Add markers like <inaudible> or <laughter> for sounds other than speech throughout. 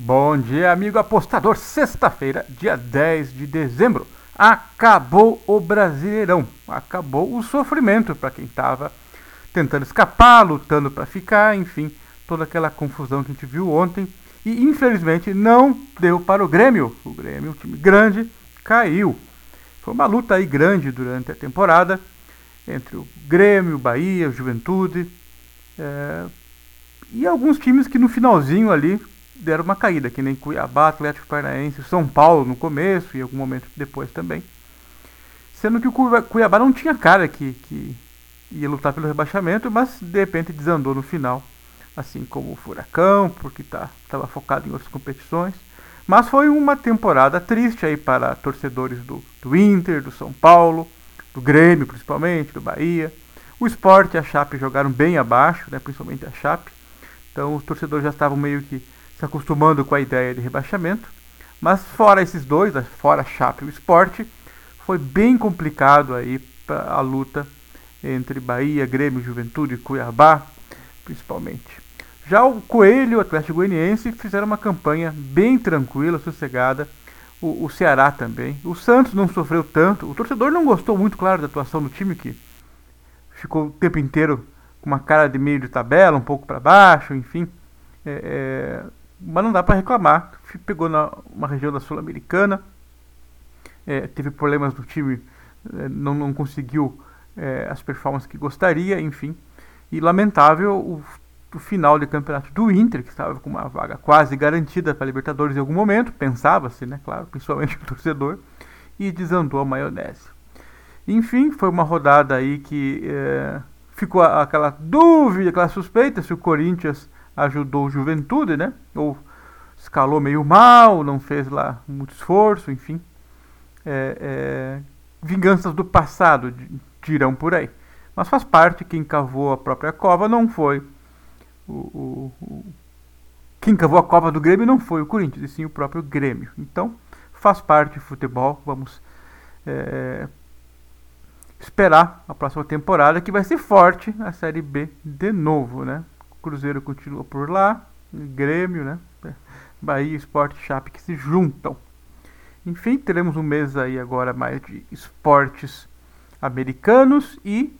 Bom dia, amigo apostador. Sexta-feira, dia 10 de dezembro. Acabou o Brasileirão. Acabou o sofrimento para quem estava tentando escapar, lutando para ficar, enfim, toda aquela confusão que a gente viu ontem. E infelizmente não deu para o Grêmio. O Grêmio, um time grande, caiu. Foi uma luta aí grande durante a temporada entre o Grêmio, o Bahia, o Juventude é, e alguns times que no finalzinho ali deram uma caída, que nem Cuiabá, Atlético Paranaense, São Paulo no começo e algum momento depois também. Sendo que o Cuiabá não tinha cara que, que ia lutar pelo rebaixamento, mas de repente desandou no final, assim como o Furacão, porque estava tá, focado em outras competições. Mas foi uma temporada triste aí para torcedores do, do Inter, do São Paulo, do Grêmio principalmente, do Bahia. O Sport e a Chape jogaram bem abaixo, né, principalmente a Chape. Então os torcedores já estavam meio que se acostumando com a ideia de rebaixamento. Mas fora esses dois, né, fora a Chape e o Sport, foi bem complicado aí a luta entre Bahia, Grêmio, Juventude e Cuiabá, principalmente. Já o Coelho o Atlético Goianiense fizeram uma campanha bem tranquila, sossegada. O, o, Ceará também. O Santos não sofreu tanto. O torcedor não gostou muito, claro, da atuação do time, que ficou o tempo inteiro com uma cara de meio de tabela, um pouco para baixo, enfim. É, é, mas não dá para reclamar. Pegou na uma região da Sul-Americana, é, teve problemas no time, é, não, não conseguiu é, as performances que gostaria, enfim. E lamentável o, o, final de campeonato do Inter, que estava com uma vaga quase garantida para Libertadores em algum momento, pensava-se, né, claro, <laughs> principalmente o torcedor, e desandou a maionese. Enfim, foi uma rodada aí que é, ficou aquela dúvida, aquela suspeita se o Corinthians ajudou o Juventude, né? Ou escalou meio mal, não fez lá muito esforço, enfim. É, é, vinganças do passado, dirão por aí. Mas faz parte, quem cavou a própria cova não foi o, o, o, quem cavou a cova do Grêmio não foi o Corinthians, e sim o próprio Grêmio. Então, faz parte do futebol, vamos é, esperar a próxima temporada, que vai ser forte a Série B de novo, né? Cruzeiro continua por lá, Grêmio, né? Bahia, Esporte Chape que se juntam. Enfim, teremos um mês aí agora mais de esportes americanos e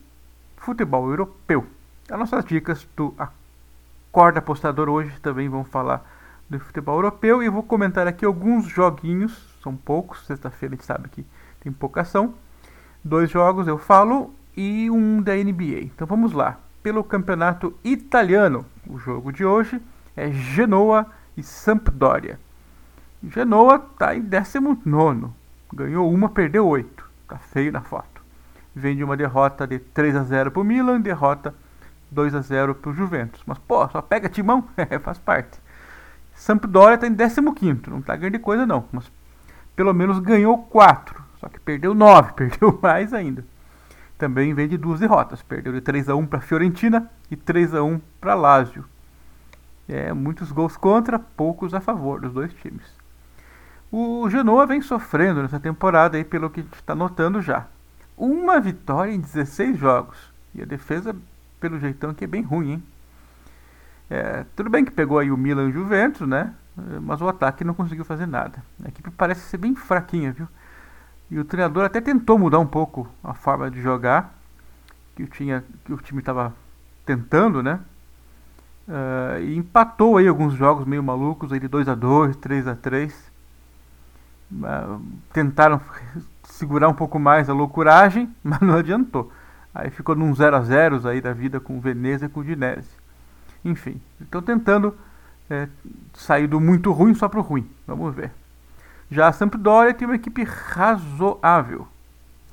futebol europeu. As nossas dicas do Acorda Apostador hoje também vão falar do futebol europeu e vou comentar aqui alguns joguinhos, são poucos, sexta-feira a gente sabe que tem pouca ação. Dois jogos eu falo e um da NBA. Então vamos lá pelo campeonato italiano. O jogo de hoje é Genoa e Sampdoria. Genoa está em 19, ganhou uma, perdeu 8. Tá feio na foto. Vem de uma derrota de 3 a 0 para o Milan, derrota 2 a 0 para o Juventus. Mas pô, só pega timão, <laughs> é, faz parte. Sampdoria está em 15, não está grande coisa não, mas pelo menos ganhou 4, só que perdeu 9, <laughs> perdeu mais ainda também vem de duas derrotas. Perdeu de 3 a 1 para Fiorentina e 3 a 1 para Lazio. É, muitos gols contra, poucos a favor dos dois times. O Genoa vem sofrendo nessa temporada, aí, pelo que a gente está notando já. Uma vitória em 16 jogos. E a defesa, pelo jeitão, que é bem ruim, hein? É, tudo bem que pegou aí o Milan e o Juventus, né? Mas o ataque não conseguiu fazer nada. A equipe parece ser bem fraquinha, viu? E o treinador até tentou mudar um pouco a forma de jogar que, tinha, que o time estava tentando, né? Uh, e empatou aí alguns jogos meio malucos, aí de 2 a 2 3 a 3 uh, Tentaram segurar um pouco mais a loucuragem, <laughs> mas não adiantou. Aí ficou num 0 a 0 aí da vida com o Veneza e com o Dinese. Enfim, estão tentando é, sair do muito ruim só para o ruim. Vamos ver. Já a Sampdoria tem uma equipe razoável,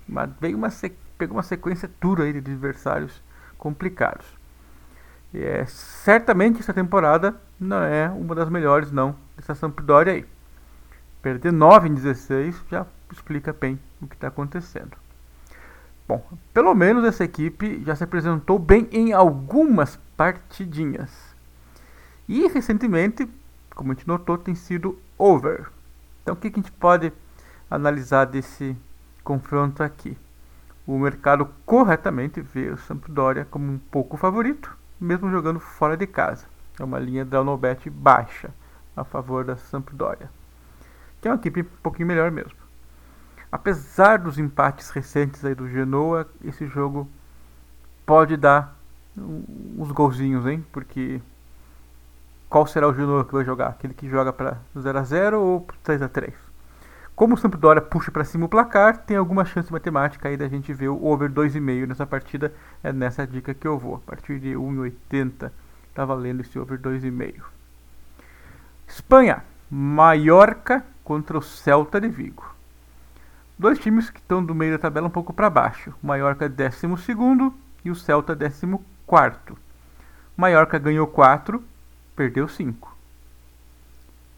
mas veio uma pegou uma sequência dura aí de adversários complicados. É, certamente essa temporada não é uma das melhores não dessa Sampdoria aí. Perder 9 em 16 já explica bem o que está acontecendo. Bom, pelo menos essa equipe já se apresentou bem em algumas partidinhas. E recentemente, como a gente notou, tem sido over. Então, o que, a gente pode analisar desse confronto aqui? O mercado corretamente vê o Sampdoria como um pouco favorito, mesmo jogando fora de casa. É uma linha da Nobet baixa. a favor da Sampdoria, que é uma equipe um pouquinho melhor mesmo. Apesar dos empates recentes aí do Genoa, esse jogo pode dar uns golzinhos, hein? Porque qual será o Genoa que vai jogar? Aquele que joga para 0 a 0 ou 3 a 3? Como o Sampdoria puxa para cima o placar, tem alguma chance matemática aí da gente ver o over 2,5 nessa partida. É nessa dica que eu vou. A partir de 1,80 está valendo esse over 2,5. Espanha, Mallorca contra o Celta de Vigo. Dois times que estão do meio da tabela um pouco para baixo. O Mallorca 12 e o Celta 14. Mallorca ganhou 4, perdeu 5.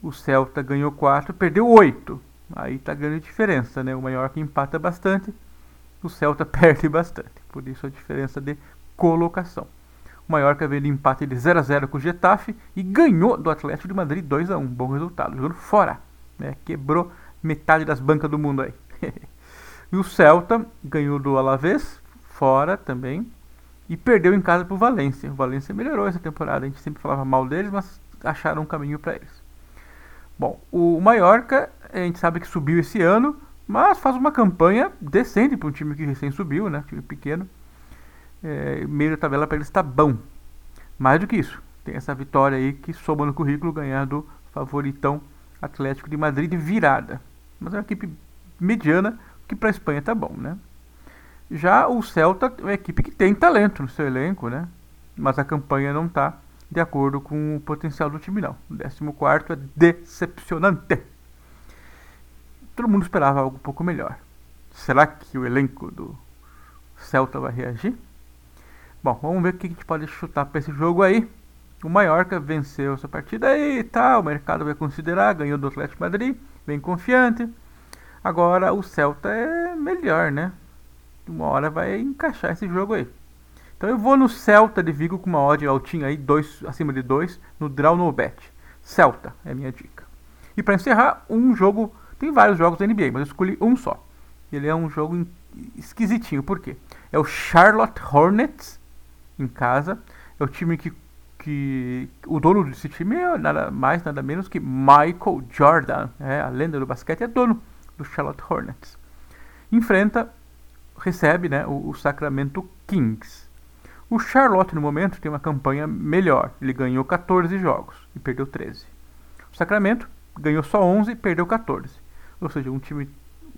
O Celta ganhou 4, perdeu 8. Aí tá grande diferença, né? O Mallorca empata bastante, o Celta <laughs> perde bastante. Por isso a diferença de colocação. O Mallorca veio de empate de 0 a 0 com o Getafe e ganhou do Atlético de Madrid 2 a 1 Bom resultado, jogando fora. Né? Quebrou metade das bancas do mundo aí. <laughs> e o Celta ganhou do Alavés, fora também, e perdeu em casa para o Valência. O Valência melhorou essa temporada, a gente sempre falava mal deles, mas acharam um caminho para eles. Bom, o Mallorca, a gente sabe que subiu esse ano, mas faz uma campanha decente para um time que recém subiu, né? Time pequeno. É, meio da tabela para eles está bom. Mais do que isso, tem essa vitória aí que soma no currículo ganhar do favoritão Atlético de Madrid virada. Mas é uma equipe mediana, que para a Espanha tá bom, né? Já o Celta é uma equipe que tem talento no seu elenco, né? Mas a campanha não está de acordo com o potencial do time, não. O 14 é decepcionante. Todo mundo esperava algo um pouco melhor. Será que o elenco do Celta vai reagir? Bom, vamos ver o que a gente pode chutar para esse jogo aí. O Mallorca venceu essa partida aí e tá, tal, o mercado vai considerar, ganhou do Atlético Madrid, bem confiante. Agora o Celta é melhor, né? Uma hora vai encaixar esse jogo aí. Então eu vou no Celta de Vigo com uma odd altinha aí, dois, acima de 2, no Draw No Bet. Celta é a minha dica. E para encerrar, um jogo, tem vários jogos da NBA, mas eu escolhi um só. Ele é um jogo esquisitinho, por quê? É o Charlotte Hornets em casa. É o time que, que o dono desse time é nada mais, nada menos que Michael Jordan, é, a lenda do basquete, é dono do Charlotte Hornets. Enfrenta, recebe né, o, o Sacramento Kings. O Charlotte, no momento, tem uma campanha melhor. Ele ganhou 14 jogos e perdeu 13. O Sacramento ganhou só 11 e perdeu 14. Ou seja, um time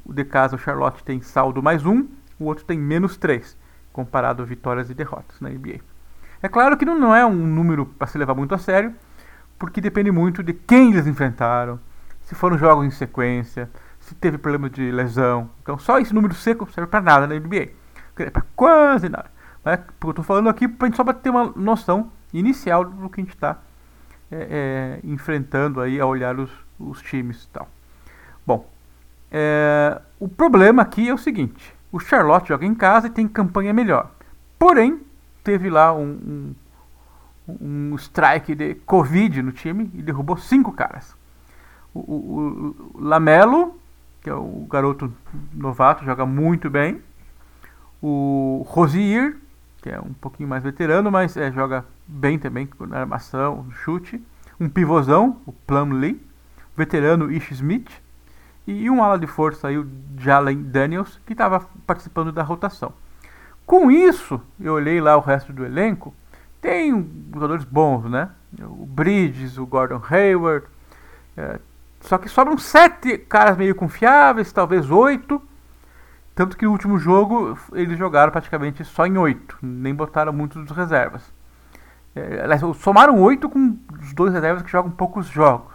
de casa, o Charlotte, tem saldo mais um, o outro tem menos 3, comparado a vitórias e derrotas na NBA. É claro que não é um número para se levar muito a sério, porque depende muito de quem eles enfrentaram, se foram jogos em sequência, se teve problema de lesão. Então, só esse número seco serve para nada na NBA. Para quase nada. Né? Eu estou falando aqui pra gente só para ter uma noção inicial do que a gente está é, é, enfrentando aí a olhar os, os times e tal. Bom, é, o problema aqui é o seguinte: o Charlotte joga em casa e tem campanha melhor. Porém, teve lá um, um, um strike de Covid no time e derrubou cinco caras. O, o, o Lamelo, que é o garoto novato, joga muito bem. O Rosier, que é um pouquinho mais veterano, mas é, joga bem também na armação, no chute. Um pivôzão, o Plumlee, veterano Ish Smith, e um ala de força aí, o Jalen Daniels, que estava participando da rotação. Com isso, eu olhei lá o resto do elenco, tem jogadores bons, né? O Bridges, o Gordon Hayward, é, só que sobram sete caras meio confiáveis, talvez oito, tanto que o último jogo eles jogaram praticamente só em oito, nem botaram muitos dos reservas. É, somaram oito com os dois reservas que jogam poucos jogos.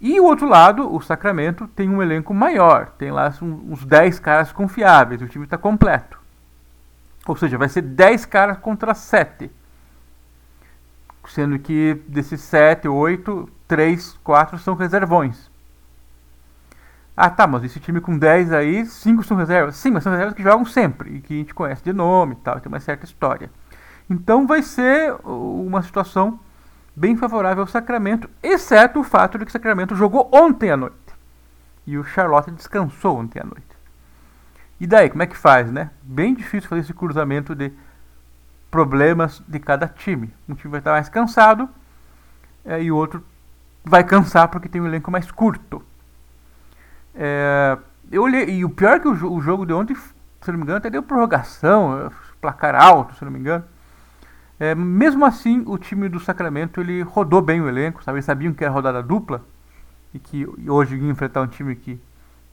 E o outro lado, o Sacramento, tem um elenco maior, tem lá uns 10 caras confiáveis, o time está completo. Ou seja, vai ser 10 caras contra 7. Sendo que desses 7, 8, 3, 4 são reservões. Ah, tá, mas esse time com 10 aí, 5 são reservas. Sim, mas são reservas que jogam sempre e que a gente conhece de nome e tal, tem uma certa história. Então vai ser uma situação bem favorável ao Sacramento, exceto o fato de que o Sacramento jogou ontem à noite. E o Charlotte descansou ontem à noite. E daí, como é que faz, né? Bem difícil fazer esse cruzamento de problemas de cada time. Um time vai estar mais cansado é, e o outro vai cansar porque tem um elenco mais curto. É, eu olhei, e o pior é que o, o, jogo de ontem, se não me engano, até deu prorrogação, placar alto, se não me engano. É, mesmo assim, o time do Sacramento ele rodou bem o elenco, sabe? Eles sabiam que era rodada dupla e que hoje ia enfrentar um time que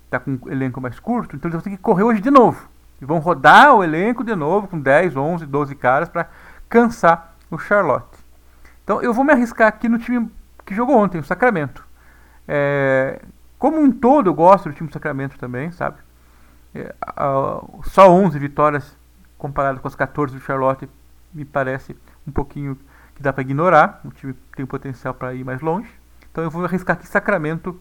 está com um elenco mais curto, então eles vão ter que correr hoje de novo. E vão rodar o elenco de novo com 10, 11, 12 caras para cansar o Charlotte. Então eu vou me arriscar aqui no time que jogou ontem, o Sacramento. É, como um todo, eu gosto do time do Sacramento também, sabe? É, a, só 11 vitórias comparado com as 14 do Charlotte me parece um pouquinho que dá para ignorar. O time tem potencial para ir mais longe. Então eu vou arriscar aqui Sacramento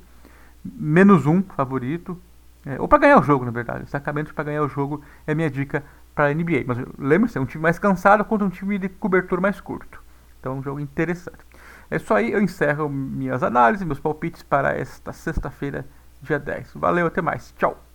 menos um favorito. É, ou para ganhar o jogo, na verdade. Sacramento para ganhar o jogo é minha dica para a NBA. Mas lembre-se, é um time mais cansado contra um time de cobertura mais curto. Então é um jogo interessante. É isso aí, eu encerro minhas análises, meus palpites para esta sexta-feira, dia 10. Valeu, até mais. Tchau.